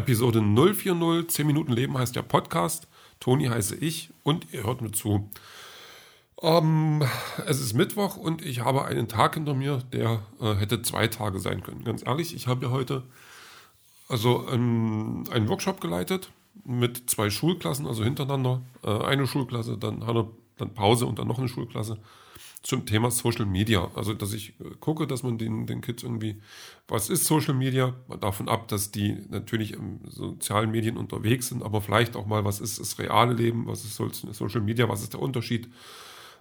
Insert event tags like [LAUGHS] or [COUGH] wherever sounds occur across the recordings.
Episode 040, 10 Minuten Leben heißt der Podcast. Toni heiße ich und ihr hört mir zu. Ähm, es ist Mittwoch und ich habe einen Tag hinter mir, der äh, hätte zwei Tage sein können. Ganz ehrlich, ich habe ja heute also ähm, einen Workshop geleitet mit zwei Schulklassen, also hintereinander. Äh, eine Schulklasse, dann, dann Pause und dann noch eine Schulklasse zum Thema Social Media. Also, dass ich äh, gucke, dass man den, den Kids irgendwie, was ist Social Media? Davon ab, dass die natürlich im sozialen Medien unterwegs sind, aber vielleicht auch mal, was ist das reale Leben? Was ist Social Media? Was ist der Unterschied?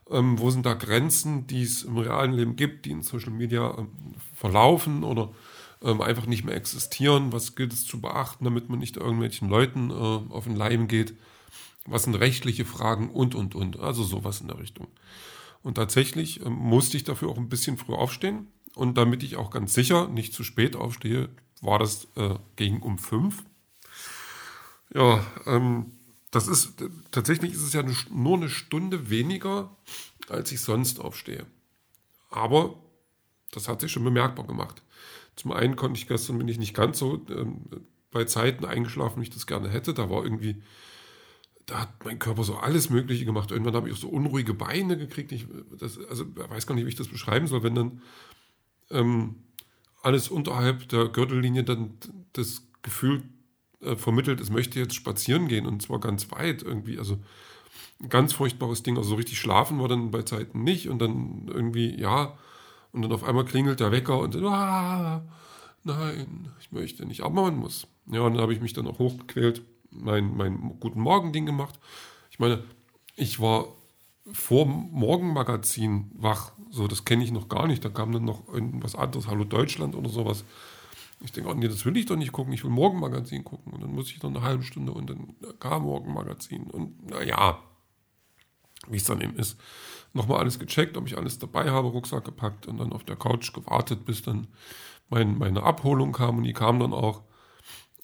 Ähm, wo sind da Grenzen, die es im realen Leben gibt, die in Social Media ähm, verlaufen oder ähm, einfach nicht mehr existieren? Was gilt es zu beachten, damit man nicht irgendwelchen Leuten äh, auf den Leim geht? Was sind rechtliche Fragen und, und, und? Also sowas in der Richtung. Und tatsächlich ähm, musste ich dafür auch ein bisschen früh aufstehen. Und damit ich auch ganz sicher nicht zu spät aufstehe, war das äh, gegen um fünf. Ja, ähm, das ist tatsächlich ist es ja nur eine Stunde weniger, als ich sonst aufstehe. Aber das hat sich schon bemerkbar gemacht. Zum einen konnte ich gestern bin ich nicht ganz so ähm, bei Zeiten eingeschlafen, wie ich das gerne hätte. Da war irgendwie da hat mein Körper so alles Mögliche gemacht. Irgendwann habe ich auch so unruhige Beine gekriegt. Ich das, also weiß gar nicht, wie ich das beschreiben soll, wenn dann ähm, alles unterhalb der Gürtellinie dann das Gefühl äh, vermittelt, es möchte jetzt spazieren gehen und zwar ganz weit irgendwie. Also ein ganz furchtbares Ding. Also so richtig schlafen war dann bei Zeiten nicht und dann irgendwie, ja, und dann auf einmal klingelt der Wecker und dann, ah, nein, ich möchte nicht, aber man muss. Ja, und dann habe ich mich dann auch hochgequält mein, mein Guten Morgen-Ding gemacht. Ich meine, ich war vor Morgenmagazin wach. So, das kenne ich noch gar nicht. Da kam dann noch irgendwas anderes, Hallo Deutschland oder sowas. Ich denke, oh nee, das will ich doch nicht gucken. Ich will Morgenmagazin gucken. Und dann muss ich noch eine halbe Stunde und dann kam Morgenmagazin. Und naja, wie es dann eben ist, nochmal alles gecheckt, ob ich alles dabei habe, Rucksack gepackt und dann auf der Couch gewartet, bis dann mein, meine Abholung kam. Und die kam dann auch.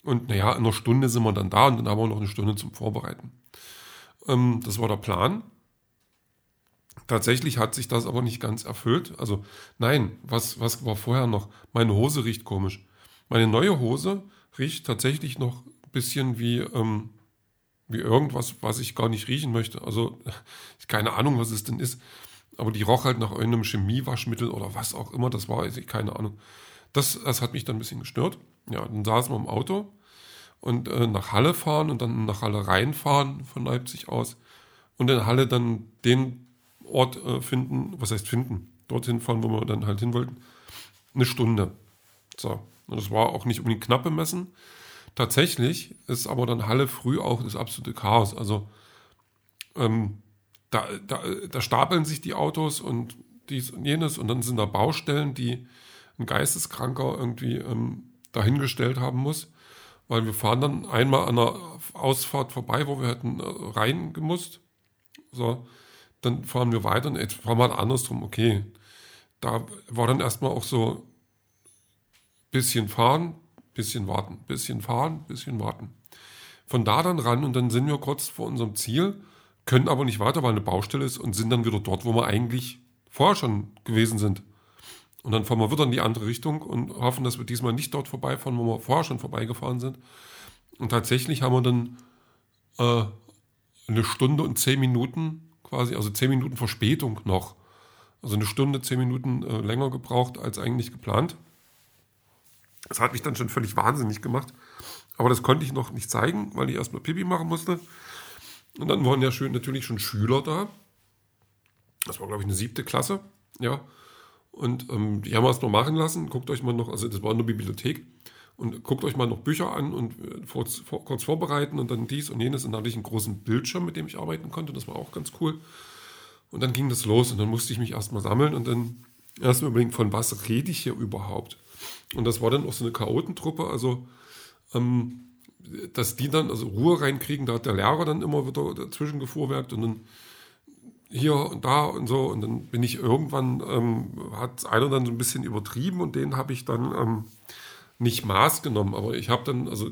Und naja, in einer Stunde sind wir dann da und dann haben wir noch eine Stunde zum Vorbereiten. Ähm, das war der Plan. Tatsächlich hat sich das aber nicht ganz erfüllt. Also nein, was, was war vorher noch? Meine Hose riecht komisch. Meine neue Hose riecht tatsächlich noch ein bisschen wie, ähm, wie irgendwas, was ich gar nicht riechen möchte. Also [LAUGHS] keine Ahnung, was es denn ist. Aber die roch halt nach irgendeinem Chemiewaschmittel oder was auch immer das war, also keine Ahnung. Das, das hat mich dann ein bisschen gestört. Ja, dann saßen wir im Auto und äh, nach Halle fahren und dann nach Halle reinfahren von Leipzig aus und in Halle dann den Ort äh, finden, was heißt finden, dorthin fahren, wo wir dann halt hin wollten, eine Stunde. So, und das war auch nicht unbedingt knapp bemessen. Tatsächlich ist aber dann Halle früh auch das absolute Chaos. Also ähm, da, da, da stapeln sich die Autos und dies und jenes und dann sind da Baustellen, die ein Geisteskranker irgendwie ähm, dahingestellt haben muss, weil wir fahren dann einmal an der Ausfahrt vorbei, wo wir hätten äh, rein gemusst. So, dann fahren wir weiter und jetzt fahren wir andersrum. Okay, da war dann erstmal auch so bisschen fahren, bisschen warten, bisschen fahren, bisschen warten. Von da dann ran und dann sind wir kurz vor unserem Ziel, können aber nicht weiter, weil eine Baustelle ist und sind dann wieder dort, wo wir eigentlich vorher schon gewesen sind. Und dann fahren wir wieder in die andere Richtung und hoffen, dass wir diesmal nicht dort vorbeifahren, wo wir vorher schon vorbeigefahren sind. Und tatsächlich haben wir dann äh, eine Stunde und zehn Minuten quasi, also zehn Minuten Verspätung noch. Also eine Stunde, zehn Minuten äh, länger gebraucht als eigentlich geplant. Das hat mich dann schon völlig wahnsinnig gemacht. Aber das konnte ich noch nicht zeigen, weil ich erstmal Pipi machen musste. Und dann waren ja schön natürlich schon Schüler da. Das war, glaube ich, eine siebte Klasse. Ja. Und ähm, die haben wir es noch machen lassen. Guckt euch mal noch, also das war eine Bibliothek. Und guckt euch mal noch Bücher an und äh, kurz, vor, kurz vorbereiten und dann dies und jenes. Und dann hatte ich einen großen Bildschirm, mit dem ich arbeiten konnte. Das war auch ganz cool. Und dann ging das los und dann musste ich mich erstmal sammeln und dann erstmal überlegen, von was rede ich hier überhaupt? Und das war dann auch so eine Chaotentruppe, also ähm, dass die dann also Ruhe reinkriegen, da hat der Lehrer dann immer wieder dazwischen gefuhrwerkt und dann hier und da und so. Und dann bin ich irgendwann, ähm, hat einer dann so ein bisschen übertrieben und den habe ich dann ähm, nicht Maß genommen. Aber ich habe dann also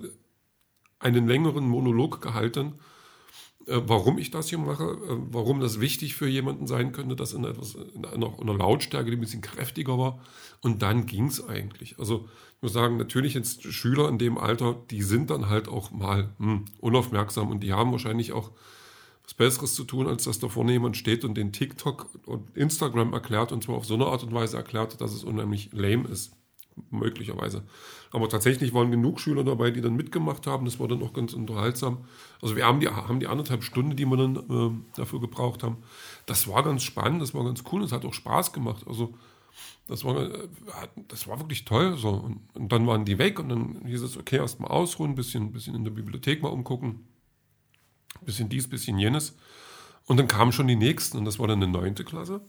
einen längeren Monolog gehalten äh, warum ich das hier mache, äh, warum das wichtig für jemanden sein könnte, das in etwas in einer, einer Lautstärke, die ein bisschen kräftiger war. Und dann ging es eigentlich. Also ich muss sagen, natürlich jetzt Schüler in dem Alter, die sind dann halt auch mal hm, unaufmerksam und die haben wahrscheinlich auch was Besseres zu tun, als dass da vorne jemand steht und den TikTok und Instagram erklärt und zwar auf so eine Art und Weise erklärt, dass es unheimlich lame ist möglicherweise. Aber tatsächlich waren genug Schüler dabei, die dann mitgemacht haben. Das war dann auch ganz unterhaltsam. Also wir haben die, haben die anderthalb Stunden, die wir dann äh, dafür gebraucht haben. Das war ganz spannend, das war ganz cool, es hat auch Spaß gemacht. Also das war, äh, das war wirklich toll. So. Und, und, dann waren die weg und dann hieß es, okay, erstmal ausruhen, ein bisschen, bisschen in der Bibliothek mal umgucken. Bisschen dies, bisschen jenes. Und dann kamen schon die nächsten und das war dann eine neunte Klasse.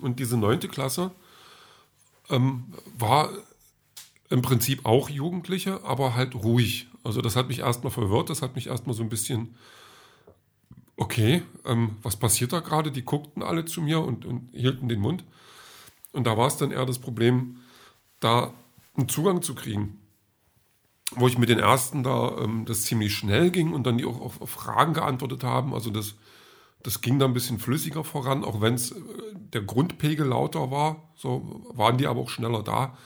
Und diese neunte Klasse, ähm, war im Prinzip auch Jugendliche, aber halt ruhig. Also das hat mich erstmal verwirrt, das hat mich erstmal so ein bisschen, okay, ähm, was passiert da gerade? Die guckten alle zu mir und, und hielten den Mund. Und da war es dann eher das Problem, da einen Zugang zu kriegen. Wo ich mit den ersten da ähm, das ziemlich schnell ging und dann die auch auf, auf Fragen geantwortet haben. Also das, das ging da ein bisschen flüssiger voran, auch wenn es äh, der Grundpegel lauter war. So waren die aber auch schneller da.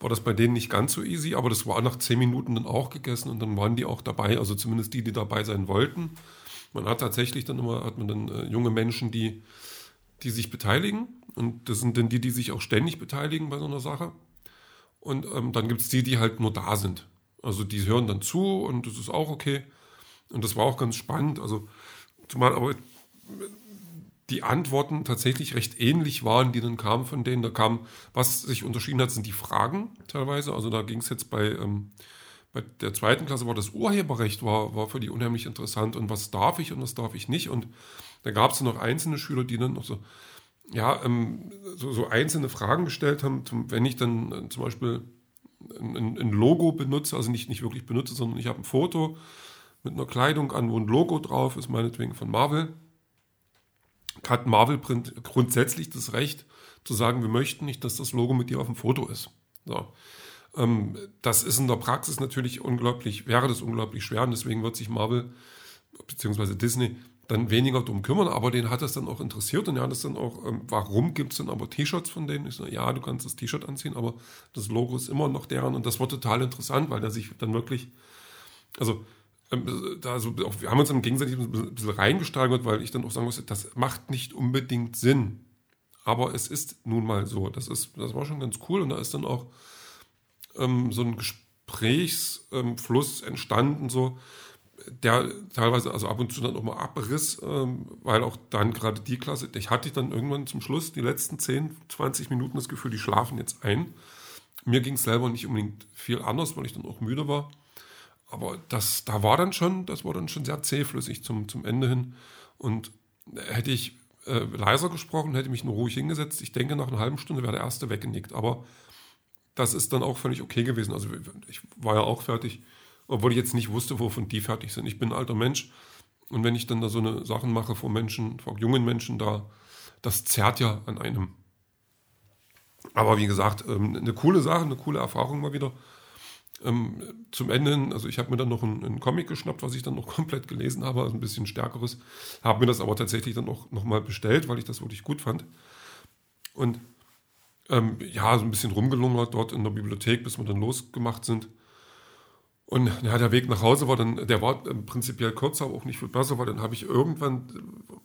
War das bei denen nicht ganz so easy, aber das war nach zehn Minuten dann auch gegessen und dann waren die auch dabei, also zumindest die, die dabei sein wollten. Man hat tatsächlich dann immer, hat man dann äh, junge Menschen, die, die sich beteiligen und das sind dann die, die sich auch ständig beteiligen bei so einer Sache. Und ähm, dann gibt es die, die halt nur da sind. Also die hören dann zu und das ist auch okay. Und das war auch ganz spannend. Also zumal aber die Antworten tatsächlich recht ähnlich waren, die dann kamen von denen. Da kam, was sich unterschieden hat, sind die Fragen teilweise. Also da ging es jetzt bei, ähm, bei der zweiten Klasse war das Urheberrecht, war, war für die unheimlich interessant und was darf ich und was darf ich nicht. Und da gab es noch einzelne Schüler, die dann noch so, ja, ähm, so, so, einzelne Fragen gestellt haben. Wenn ich dann äh, zum Beispiel ein, ein, Logo benutze, also nicht, nicht wirklich benutze, sondern ich habe ein Foto mit einer Kleidung an, wo ein Logo drauf ist, meinetwegen von Marvel hat Marvel grundsätzlich das Recht zu sagen, wir möchten nicht, dass das Logo mit dir auf dem Foto ist. So. Ähm, das ist in der Praxis natürlich unglaublich, wäre das unglaublich schwer und deswegen wird sich Marvel bzw. Disney dann weniger darum kümmern, aber den hat das dann auch interessiert und er hat es dann auch, ähm, warum gibt es dann aber T-Shirts von denen? Ich so, ja, du kannst das T-Shirt anziehen, aber das Logo ist immer noch deren und das war total interessant, weil der sich dann wirklich, also ähm, also auch, wir haben uns dann gegenseitig ein bisschen reingesteigert, weil ich dann auch sagen musste, das macht nicht unbedingt Sinn. Aber es ist nun mal so. Das, ist, das war schon ganz cool und da ist dann auch ähm, so ein Gesprächsfluss ähm, entstanden, so, der teilweise also ab und zu dann auch mal abriss, ähm, weil auch dann gerade die Klasse, ich hatte dann irgendwann zum Schluss die letzten 10, 20 Minuten das Gefühl, die schlafen jetzt ein. Mir ging es selber nicht unbedingt viel anders, weil ich dann auch müde war aber das, da war dann schon, das war dann schon sehr zähflüssig zum, zum Ende hin. Und hätte ich äh, leiser gesprochen, hätte mich nur ruhig hingesetzt, ich denke, nach einer halben Stunde wäre der erste weggenickt. Aber das ist dann auch völlig okay gewesen. Also ich war ja auch fertig, obwohl ich jetzt nicht wusste, wovon die fertig sind. Ich bin ein alter Mensch und wenn ich dann da so eine Sachen mache vor Menschen, vor jungen Menschen, da, das zerrt ja an einem. Aber wie gesagt, ähm, eine coole Sache, eine coole Erfahrung mal wieder. Ähm, zum Ende hin, also ich habe mir dann noch einen, Comic geschnappt, was ich dann noch [LAUGHS] komplett gelesen habe, also ein bisschen stärkeres, habe mir das aber tatsächlich dann auch nochmal bestellt, weil ich das wirklich gut fand. Und ähm, ja, so ein bisschen rumgelungert dort in der Bibliothek, bis wir dann losgemacht sind. Und ja, der Weg nach Hause war dann, der war prinzipiell kürzer, aber auch nicht viel besser, weil dann habe ich irgendwann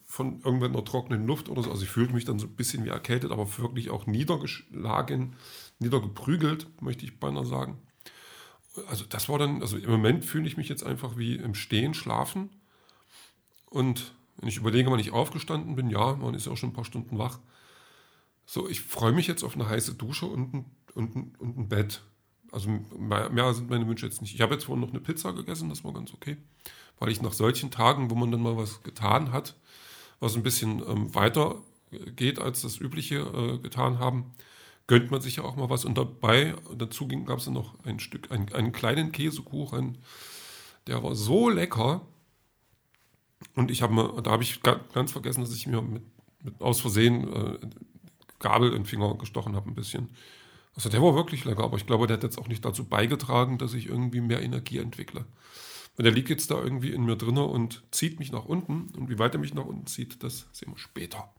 von irgendwann einer trockenen Luft oder so, also ich fühlte mich dann so ein bisschen wie erkältet, aber wirklich auch niedergeschlagen, niedergeprügelt, möchte ich beinahe sagen also das war dann, also im Moment fühle ich mich jetzt einfach wie im Stehen schlafen. Und wenn ich überlege, wann ich aufgestanden bin, ja, man ist ja auch schon ein paar Stunden wach. So, ich freue mich jetzt auf eine heiße Dusche und ein, und ein, und ein Bett. Also mehr, sind meine Wünsche jetzt nicht. Ich habe jetzt vorhin noch eine Pizza gegessen, das war ganz okay. Weil ich nach solchen Tagen, wo man dann mal was getan hat, was ein bisschen ähm, weiter geht, als das übliche äh, getan haben, gönnt man sich ja auch mal was. Und dabei, dazu gab es dann noch ein Stück, einen, einen kleinen Käsekuchen, der war so lecker. Und ich habe da habe ich ganz vergessen, dass ich mir mit, mit aus Versehen äh, Gabel in den Finger gestochen habe, ein bisschen. Also der war wirklich lecker, aber ich glaube, der hat jetzt auch nicht dazu beigetragen, dass ich irgendwie mehr Energie entwickle. Und der liegt jetzt da irgendwie in mir drinne und zieht mich nach unten. Und wie weit er mich nach unten zieht, das sehen wir später.